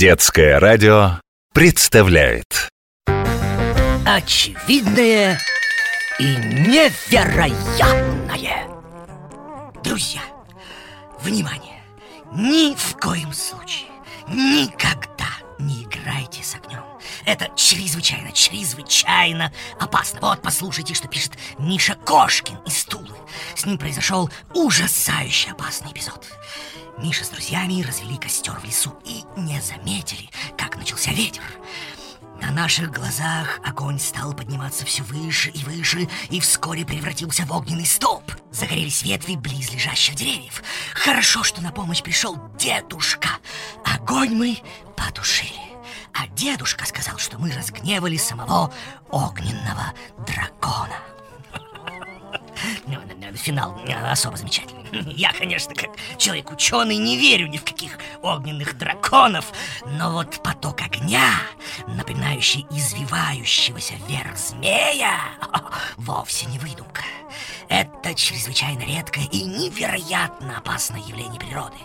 Детское радио представляет. Очевидное и невероятное. Друзья, внимание! Ни в коем случае, никогда не играйте с огнем. Это чрезвычайно, чрезвычайно опасно. Вот послушайте, что пишет Миша Кошкин из Тулы. С ним произошел ужасающе опасный эпизод Миша с друзьями развели костер в лесу и не заметили, как начался ветер. На наших глазах огонь стал подниматься все выше и выше и вскоре превратился в огненный столб. Загорелись ветви близлежащих деревьев. Хорошо, что на помощь пришел дедушка. Огонь мы потушили. А дедушка сказал, что мы разгневали самого огненного дракона. Ну, финал особо замечательный. Я, конечно, как человек-ученый не верю ни в каких огненных драконов, но вот поток огня, напоминающий извивающегося вверх змея, вовсе не выдумка. Это чрезвычайно редкое и невероятно опасное явление природы.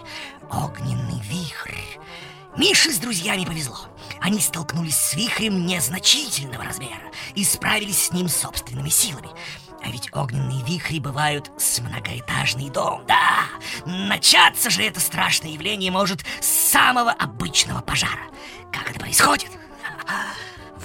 Огненный вихрь. Мише с друзьями повезло. Они столкнулись с вихрем незначительного размера и справились с ним собственными силами. А ведь огненные вихри бывают с многоэтажный дом. Да, начаться же это страшное явление может с самого обычного пожара. Как это происходит?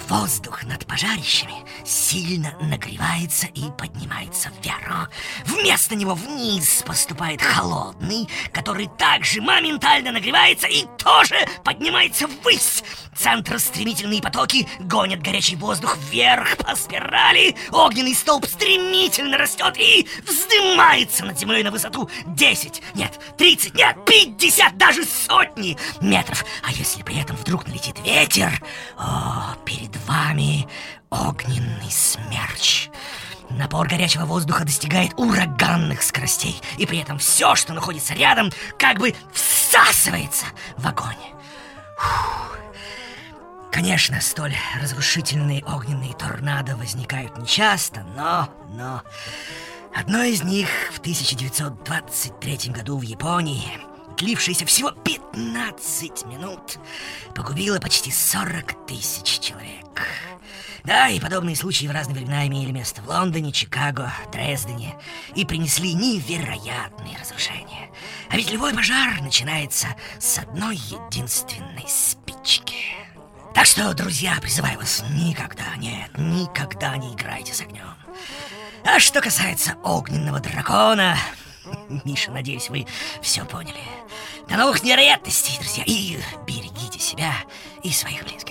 Воздух над пожарищами сильно нагревается и поднимается вверх. Вместо него вниз поступает холодный, который также моментально нагревается и тоже поднимается ввысь. Центр стремительные потоки гонят горячий воздух вверх по спирали. Огненный столб стремительно растет и вздымается над землей на высоту 10, нет, 30, нет, 50, даже сотни метров. А если при этом вдруг налетит ветер, о, перед вами огненный смерч. Напор горячего воздуха достигает ураганных скоростей, и при этом все, что находится рядом, как бы всасывается в огонь. Конечно, столь разрушительные огненные торнадо возникают нечасто, но, но... Одно из них в 1923 году в Японии длившаяся всего 15 минут, погубила почти 40 тысяч человек. Да, и подобные случаи в разные времена имели место в Лондоне, Чикаго, Дрездене и принесли невероятные разрушения. А ведь любой пожар начинается с одной единственной спички. Так что, друзья, призываю вас, никогда, нет, никогда не играйте с огнем. А что касается огненного дракона, Миша, надеюсь, вы все поняли. До новых невероятностей, друзья, и берегите себя и своих близких.